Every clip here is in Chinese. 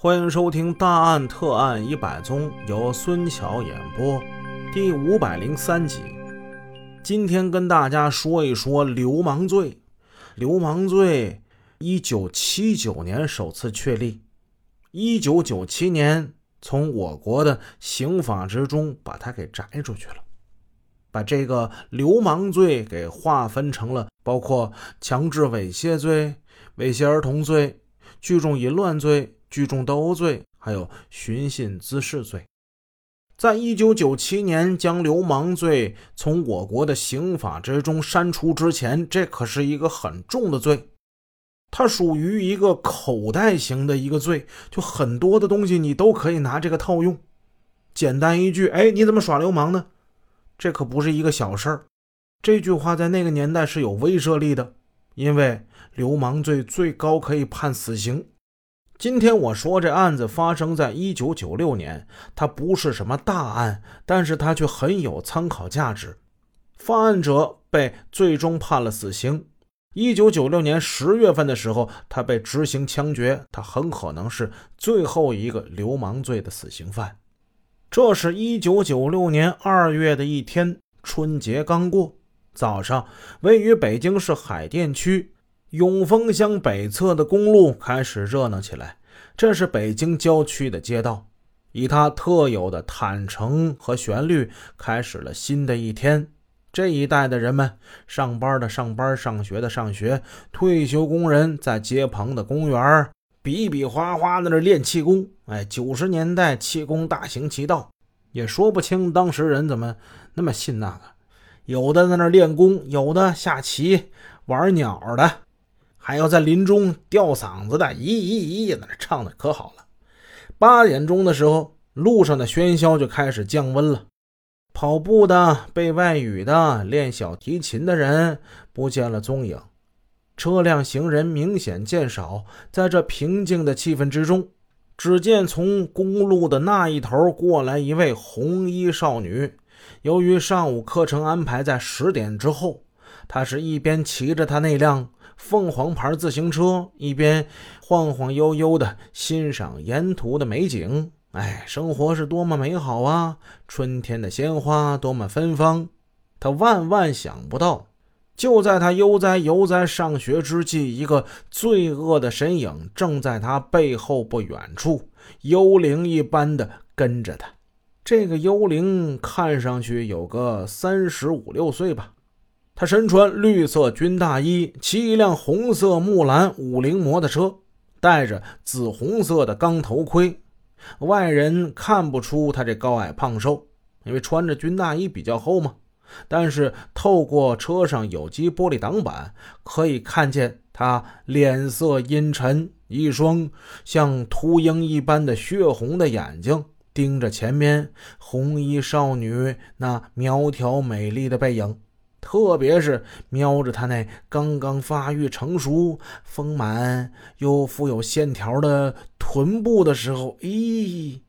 欢迎收听《大案特案一百宗》，由孙桥演播，第五百零三集。今天跟大家说一说流氓罪。流氓罪，一九七九年首次确立，一九九七年从我国的刑法之中把它给摘出去了，把这个流氓罪给划分成了包括强制猥亵罪、猥亵儿童罪、聚众淫乱罪。聚众斗殴罪，还有寻衅滋事罪，在一九九七年将流氓罪从我国的刑法之中删除之前，这可是一个很重的罪，它属于一个口袋型的一个罪，就很多的东西你都可以拿这个套用。简单一句，哎，你怎么耍流氓呢？这可不是一个小事儿。这句话在那个年代是有威慑力的，因为流氓罪最高可以判死刑。今天我说这案子发生在一九九六年，它不是什么大案，但是它却很有参考价值。犯案者被最终判了死刑。一九九六年十月份的时候，他被执行枪决，他很可能是最后一个流氓罪的死刑犯。这是一九九六年二月的一天，春节刚过，早上，位于北京市海淀区。永丰乡北侧的公路开始热闹起来。这是北京郊区的街道，以它特有的坦诚和旋律，开始了新的一天。这一带的人们，上班的上班，上学的上学，退休工人在街旁的公园比比划划在那练气功。哎，九十年代气功大行其道，也说不清当时人怎么那么信那个。有的在那练功，有的下棋、玩鸟的。还要在林中吊嗓子的，咦咦咦，那唱的可好了。八点钟的时候，路上的喧嚣就开始降温了。跑步的、背外语的、练小提琴的人不见了踪影，车辆行人明显见少。在这平静的气氛之中，只见从公路的那一头过来一位红衣少女。由于上午课程安排在十点之后，她是一边骑着她那辆。凤凰牌自行车一边晃晃悠悠地欣赏沿途的美景，哎，生活是多么美好啊！春天的鲜花多么芬芳。他万万想不到，就在他悠哉悠哉上学之际，一个罪恶的身影正在他背后不远处，幽灵一般的跟着他。这个幽灵看上去有个三十五六岁吧。他身穿绿色军大衣，骑一辆红色木兰五菱摩托车，戴着紫红色的钢头盔，外人看不出他这高矮胖瘦，因为穿着军大衣比较厚嘛。但是透过车上有机玻璃挡板，可以看见他脸色阴沉，一双像秃鹰一般的血红的眼睛盯着前面红衣少女那苗条美丽的背影。特别是瞄着他那刚刚发育成熟、丰满又富有线条的臀部的时候，咦，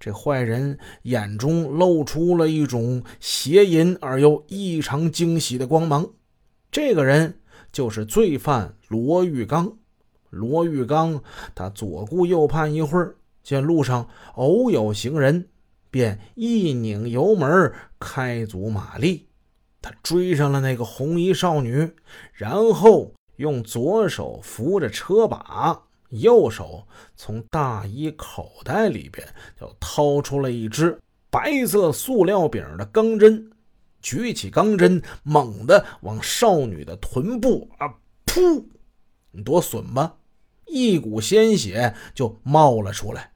这坏人眼中露出了一种邪淫而又异常惊喜的光芒。这个人就是罪犯罗玉刚。罗玉刚他左顾右盼一会儿，见路上偶有行人，便一拧油门，开足马力。他追上了那个红衣少女，然后用左手扶着车把，右手从大衣口袋里边就掏出了一支白色塑料柄的钢针，举起钢针，猛地往少女的臀部啊噗，你多损吧！一股鲜血就冒了出来，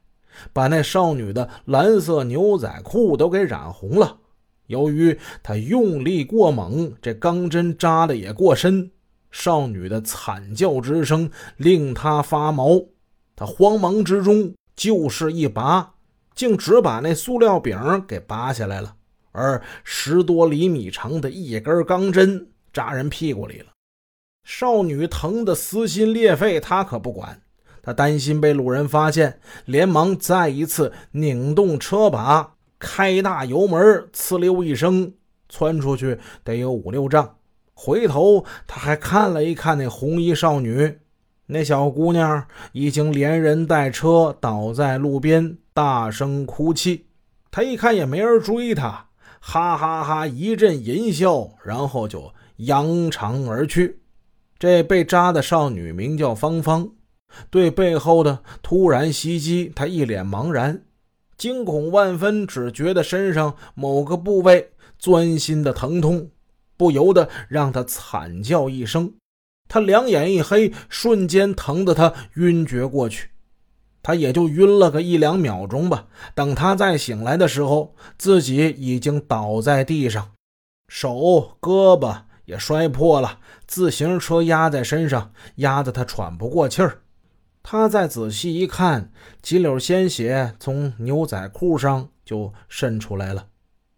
把那少女的蓝色牛仔裤都给染红了。由于他用力过猛，这钢针扎的也过深，少女的惨叫之声令他发毛。他慌忙之中就势一拔，竟只把那塑料柄给拔下来了，而十多厘米长的一根钢针扎人屁股里了。少女疼得撕心裂肺，他可不管，他担心被路人发现，连忙再一次拧动车把。开大油门，呲溜一声窜出去，得有五六丈。回头他还看了一看那红衣少女，那小姑娘已经连人带车倒在路边，大声哭泣。他一看也没人追他，哈哈哈一阵淫笑，然后就扬长而去。这被扎的少女名叫芳芳，对背后的突然袭击，她一脸茫然，惊恐万分，只觉得身上某个部位钻心的疼痛，不由得让他惨叫一声。他两眼一黑，瞬间疼得他晕厥过去。他也就晕了个一两秒钟吧。等他再醒来的时候，自己已经倒在地上，手胳膊也摔破了，自行车压在身上，压得他喘不过气儿。他再仔细一看，几绺鲜血从牛仔裤上就渗出来了。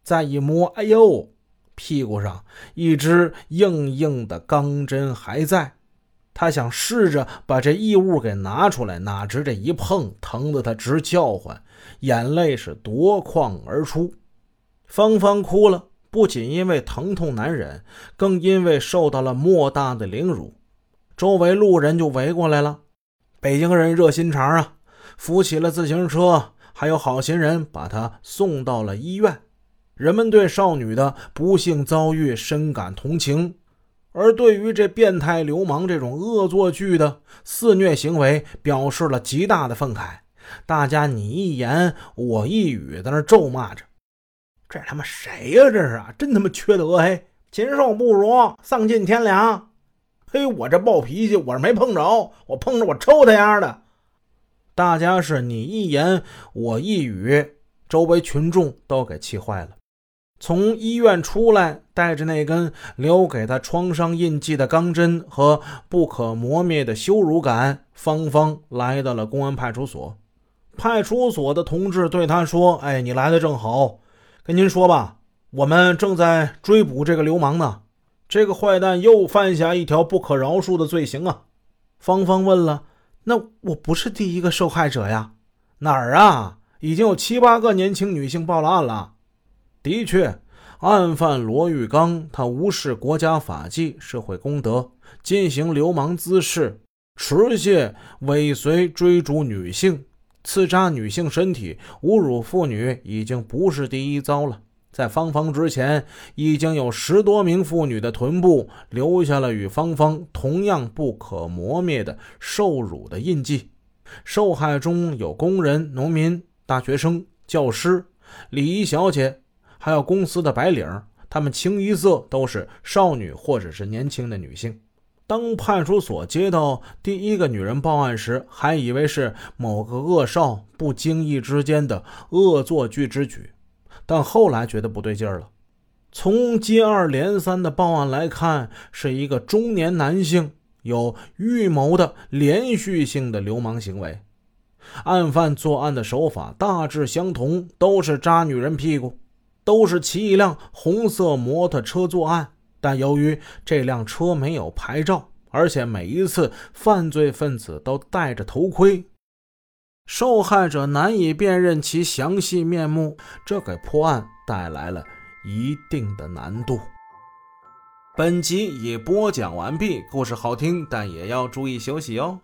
再一摸，哎呦！屁股上一只硬硬的钢针还在，他想试着把这异物给拿出来，哪知这一碰，疼得他直叫唤，眼泪是夺眶而出。芳芳哭了，不仅因为疼痛难忍，更因为受到了莫大的凌辱。周围路人就围过来了，北京人热心肠啊，扶起了自行车，还有好心人把她送到了医院。人们对少女的不幸遭遇深感同情，而对于这变态流氓这种恶作剧的肆虐行为，表示了极大的愤慨。大家你一言我一语，在那咒骂着：“这他妈谁呀？这是啊，真他妈缺德！嘿，禽兽不如，丧尽天良！嘿，我这暴脾气，我是没碰着，我碰着我抽他丫的！”大家是你一言我一语，周围群众都给气坏了。从医院出来，带着那根留给他创伤印记的钢针和不可磨灭的羞辱感，芳芳来到了公安派出所。派出所的同志对他说：“哎，你来的正好，跟您说吧，我们正在追捕这个流氓呢。这个坏蛋又犯下一条不可饶恕的罪行啊！”芳芳问了：“那我不是第一个受害者呀？哪儿啊？已经有七八个年轻女性报了案了。”的确，案犯罗玉刚，他无视国家法纪、社会公德，进行流氓滋事、持械尾随追逐女性、刺扎女性身体、侮辱妇女，已经不是第一遭了。在芳芳之前，已经有十多名妇女的臀部留下了与芳芳同样不可磨灭的受辱的印记。受害中有工人、农民、大学生、教师、礼仪小姐。还有公司的白领，他们清一色都是少女或者是年轻的女性。当派出所接到第一个女人报案时，还以为是某个恶少不经意之间的恶作剧之举，但后来觉得不对劲儿了。从接二连三的报案来看，是一个中年男性有预谋的连续性的流氓行为。案犯作案的手法大致相同，都是扎女人屁股。都是骑一辆红色摩托车作案，但由于这辆车没有牌照，而且每一次犯罪分子都戴着头盔，受害者难以辨认其详细面目，这给破案带来了一定的难度。本集已播讲完毕，故事好听，但也要注意休息哦。